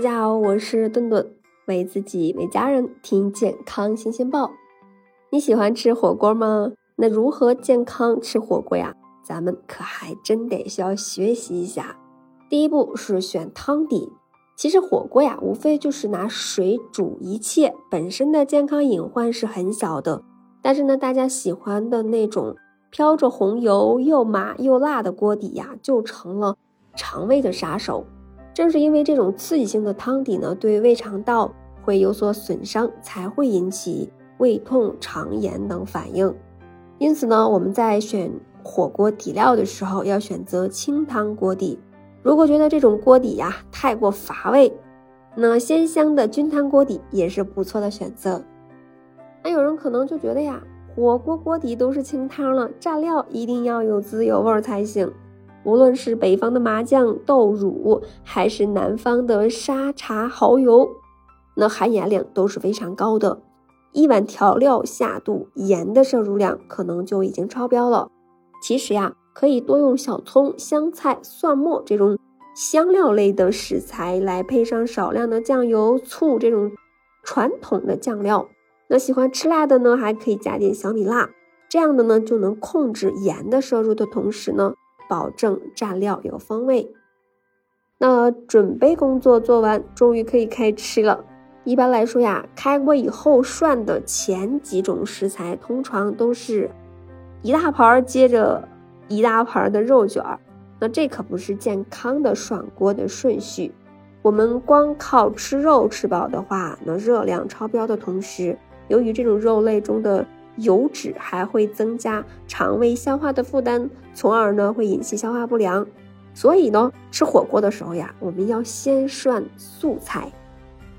大家好，我是顿顿，为自己为家人听健康新鲜报。你喜欢吃火锅吗？那如何健康吃火锅呀？咱们可还真得需要学习一下。第一步是选汤底。其实火锅呀，无非就是拿水煮一切，本身的健康隐患是很小的。但是呢，大家喜欢的那种飘着红油、又麻又辣的锅底呀，就成了肠胃的杀手。正是因为这种刺激性的汤底呢，对胃肠道会有所损伤，才会引起胃痛、肠炎等反应。因此呢，我们在选火锅底料的时候，要选择清汤锅底。如果觉得这种锅底呀太过乏味，那鲜香的菌汤锅底也是不错的选择。那有人可能就觉得呀，火锅锅底都是清汤了，蘸料一定要有滋有味才行。无论是北方的麻酱、豆乳，还是南方的沙茶蚝油，那含盐量都是非常高的。一碗调料下肚，盐的摄入量可能就已经超标了。其实呀，可以多用小葱、香菜、蒜末这种香料类的食材，来配上少量的酱油、醋这种传统的酱料。那喜欢吃辣的呢，还可以加点小米辣，这样的呢就能控制盐的摄入的同时呢。保证蘸料有风味。那准备工作做完，终于可以开吃了。一般来说呀，开锅以后涮的前几种食材，通常都是一大盘接着一大盘的肉卷儿。那这可不是健康的涮锅的顺序。我们光靠吃肉吃饱的话，那热量超标的同时，由于这种肉类中的油脂还会增加肠胃消化的负担，从而呢会引起消化不良。所以呢，吃火锅的时候呀，我们要先涮素菜。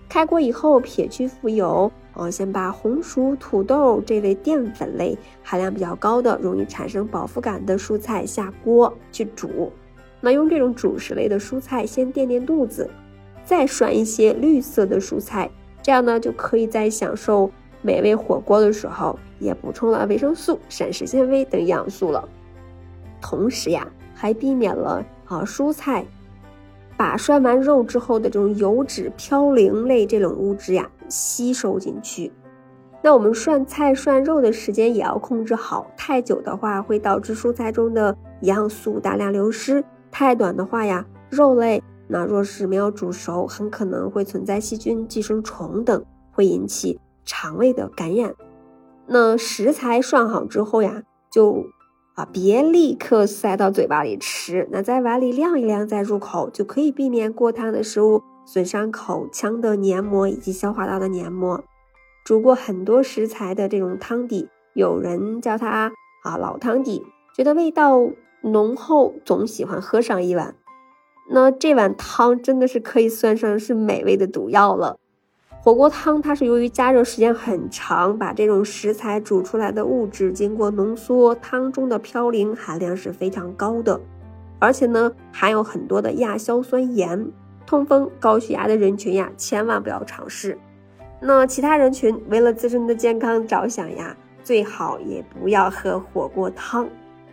开锅以后，撇去浮油，哦，先把红薯、土豆这类淀粉类含量比较高的、容易产生饱腹感的蔬菜下锅去煮。那用这种主食类的蔬菜先垫垫肚子，再涮一些绿色的蔬菜，这样呢就可以在享受。美味火锅的时候，也补充了维生素、膳食纤维等营养素了。同时呀，还避免了啊蔬菜把涮完肉之后的这种油脂嘌呤类这种物质呀吸收进去。那我们涮菜涮肉的时间也要控制好，太久的话会导致蔬菜中的营养素大量流失；太短的话呀，肉类那若是没有煮熟，很可能会存在细菌、寄生虫等，会引起。肠胃的感染，那食材涮好之后呀，就啊别立刻塞到嘴巴里吃，那在碗里晾一晾再入口，就可以避免过烫的食物损伤口腔的黏膜以及消化道的黏膜。煮过很多食材的这种汤底，有人叫它啊老汤底，觉得味道浓厚，总喜欢喝上一碗。那这碗汤真的是可以算上是美味的毒药了。火锅汤它是由于加热时间很长，把这种食材煮出来的物质经过浓缩，汤中的嘌呤含量是非常高的，而且呢含有很多的亚硝酸盐。痛风、高血压的人群呀，千万不要尝试。那其他人群为了自身的健康着想呀，最好也不要喝火锅汤。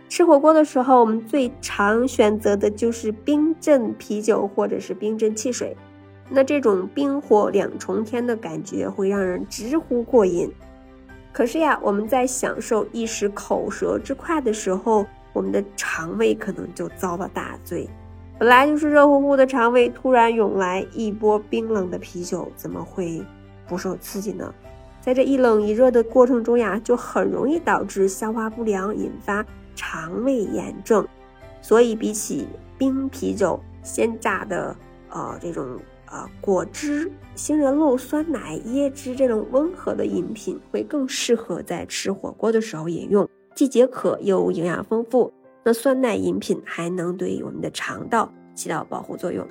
吃火锅的时候，我们最常选择的就是冰镇啤酒或者是冰镇汽水。那这种冰火两重天的感觉会让人直呼过瘾。可是呀，我们在享受一时口舌之快的时候，我们的肠胃可能就遭了大罪。本来就是热乎乎的肠胃，突然涌来一波冰冷的啤酒，怎么会不受刺激呢？在这一冷一热的过程中呀，就很容易导致消化不良，引发肠胃炎症。所以，比起冰啤酒、鲜榨的呃这种。啊，果汁、杏仁露、酸奶、椰汁这种温和的饮品会更适合在吃火锅的时候饮用，既解渴又营养丰富。那酸奶饮品还能对我们的肠道起到保护作用。